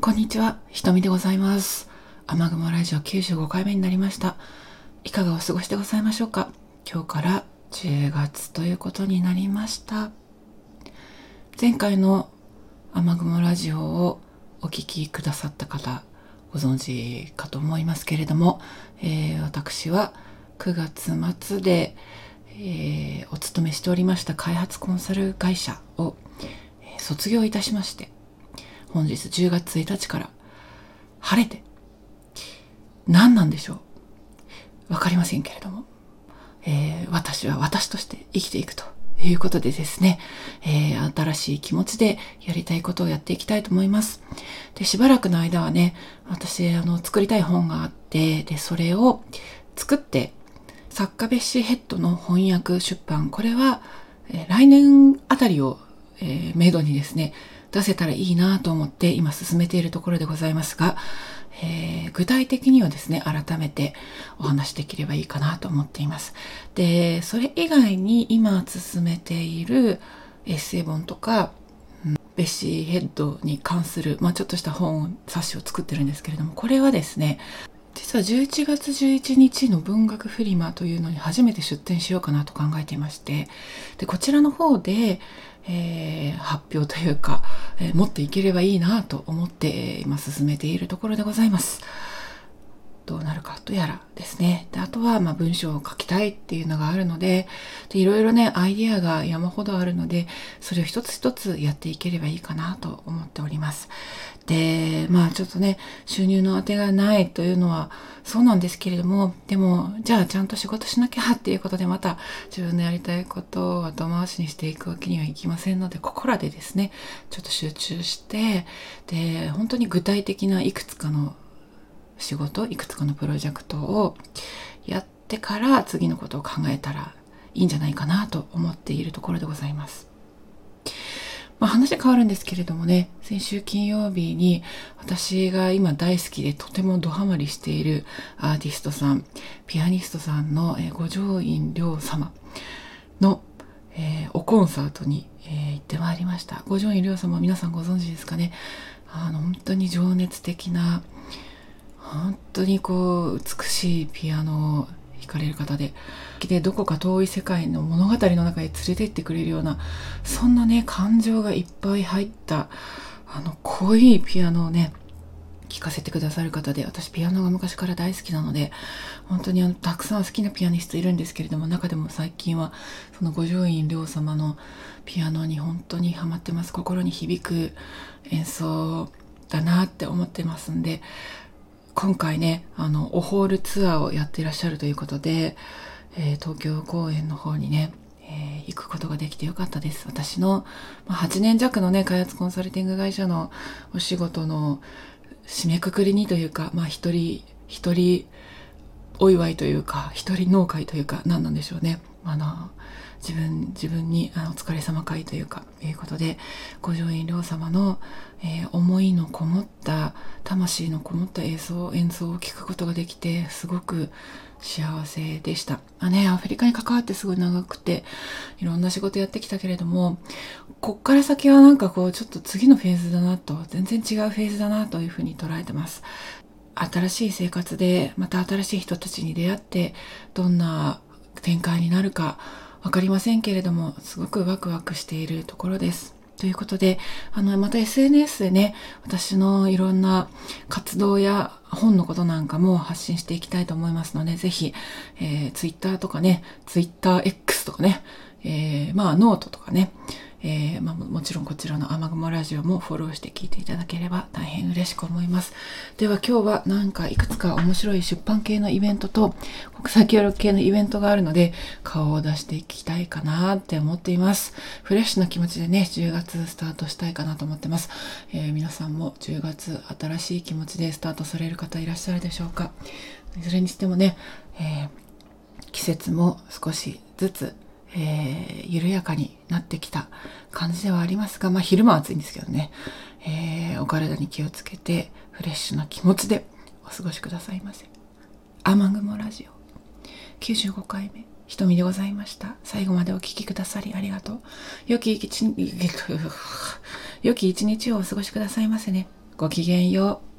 こんにちは、ひとみでございます。雨雲ラジオ95回目になりました。いかがお過ごしでございましょうか今日から10月ということになりました。前回の雨雲ラジオをお聞きくださった方、ご存知かと思いますけれども、えー私は9月末で、えーお勤めしておりました開発コンサル会社を、え卒業いたしまして、本日10月1日から晴れて何なんでしょう？わかりませんけれども、えー私は私として生きていくということでですね、えー新しい気持ちでやりたいことをやっていきたいと思います。で、しばらくの間はね、私、あの、作りたい本があって、で、それを作って、作家ベッシーヘッドの翻訳出版、これは、えー来年あたりを、えー、めどにですね、出せたらいいなと思って今進めているところでございますが、えー具体的にはですね、改めてお話できればいいかなと思っています。で、それ以外に今進めているエッセイ本とか、ベッシーヘッドに関する、まあちょっとした本、冊子を作ってるんですけれども、これはですね、実は11月11日の文学フリマというのに初めて出展しようかなと考えていまして、で、こちらの方で、えー発表というか、え持っていければいいなと思って、今進めているところでございます。どうなるかとやらですね。で、あとは、まあ、文章を書きたいっていうのがあるので、で、いろいろね、アイディアが山ほどあるので、それを一つ一つやっていければいいかなと思っております。で、まあ、ちょっとね、収入の当てがないというのは、そうなんですけれども、でも、じゃあ、ちゃんと仕事しなきゃっていうことで、また、自分のやりたいことを後回しにしていくわけにはいきませんので、ここらでですね、ちょっと集中して、で、本当に具体的ないくつかの仕事いくつかのプロジェクトをやってから次のことを考えたらいいんじゃないかなと思っているところでございます。まあ、話変わるんですけれどもね、先週金曜日に私が今大好きでとてもドハマりしているアーティストさん、ピアニストさんの、五条院亮様の、えーおコンサートに、えー行ってまいりました。五条院亮様皆さんご存知ですかね？あの、本当に情熱的な、本当にこう美しいピアノを弾かれる方ででどこか遠い世界の物語の中へ連れてってくれるようなそんなね感情がいっぱい入ったあの濃いピアノをね聴かせてくださる方で私ピアノが昔から大好きなので本当にあのたくさん好きなピアニストいるんですけれども中でも最近はその五条院亮様のピアノに本当にハマってます。心に響く演奏だなって思ってますんで今回ね、あの、オホールツアーをやっていらっしゃるということで、えー東京公演の方にね、えー行くことができてよかったです。私の、まあ、8年弱のね、開発コンサルティング会社のお仕事の締めくくりにというか、まあ一人、一人お祝いというか、一人農会というか、何なんでしょうね。あの、自分、自分にあお疲れ様会というか、いうことで、五条院亮様の、えー思いのこもった、魂のこもった演奏、演奏を聞くことができて、すごく幸せでした。あね、アフリカに関わってすごい長くて、いろんな仕事やってきたけれども、こっから先はなんかこう、ちょっと次のフェーズだなと、全然違うフェーズだなというふうに捉えてます。新しい生活でまた新しい人たちに出会ってどんな展開になるかわかりませんけれどもすごくワクワクしているところです。ということで、あの、また SNS でね、私のいろんな活動や本のことなんかも発信していきたいと思いますので、ぜひ、えー、Twitter とかね、TwitterX とかね、えー、まあ、ノートとかね、えーまあ、もちろんこちらの雨雲ラジオもフォローして聞いていただければ大変嬉しく思います。では今日はなんかいくつか面白い出版系のイベントと国際協力系のイベントがあるので顔を出していきたいかなって思っています。フレッシュな気持ちでね、10月スタートしたいかなと思ってます。えー皆さんも10月新しい気持ちでスタートされる方いらっしゃるでしょうか。いずれにしてもね、えー季節も少しずつ、えー緩やかになってきた感じではありますが、まあ昼間は暑いんですけどね、えーお体に気をつけてフレッシュな気持ちでお過ごしくださいませ。雨雲ラジオ95回目ひとみでございました。最後までお聞きくださりありがとう。良き一日、良き一日をお過ごしくださいませね。ごきげんよう。